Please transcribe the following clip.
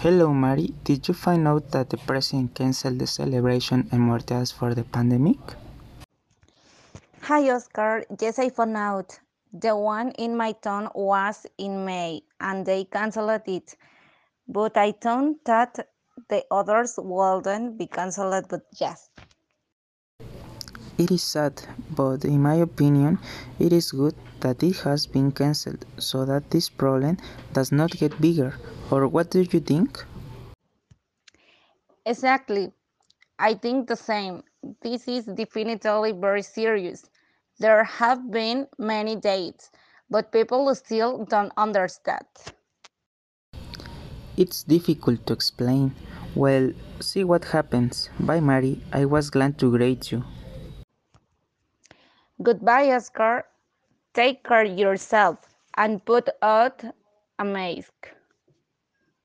Hello, Mary. Did you find out that the president canceled the celebration en Morteas for the pandemic? Hi, Oscar. Yes, I found out. The one in my town was in May, and they canceled it. But I thought that the others wouldn't be canceled, but yes. It is sad, but in my opinion, it is good that it has been cancelled so that this problem does not get bigger. Or what do you think? Exactly. I think the same. This is definitely very serious. There have been many dates, but people still don't understand. It's difficult to explain. Well, see what happens. Bye, Mari. I was glad to greet you. Goodbye, Oscar. Take care yourself and put out a mask.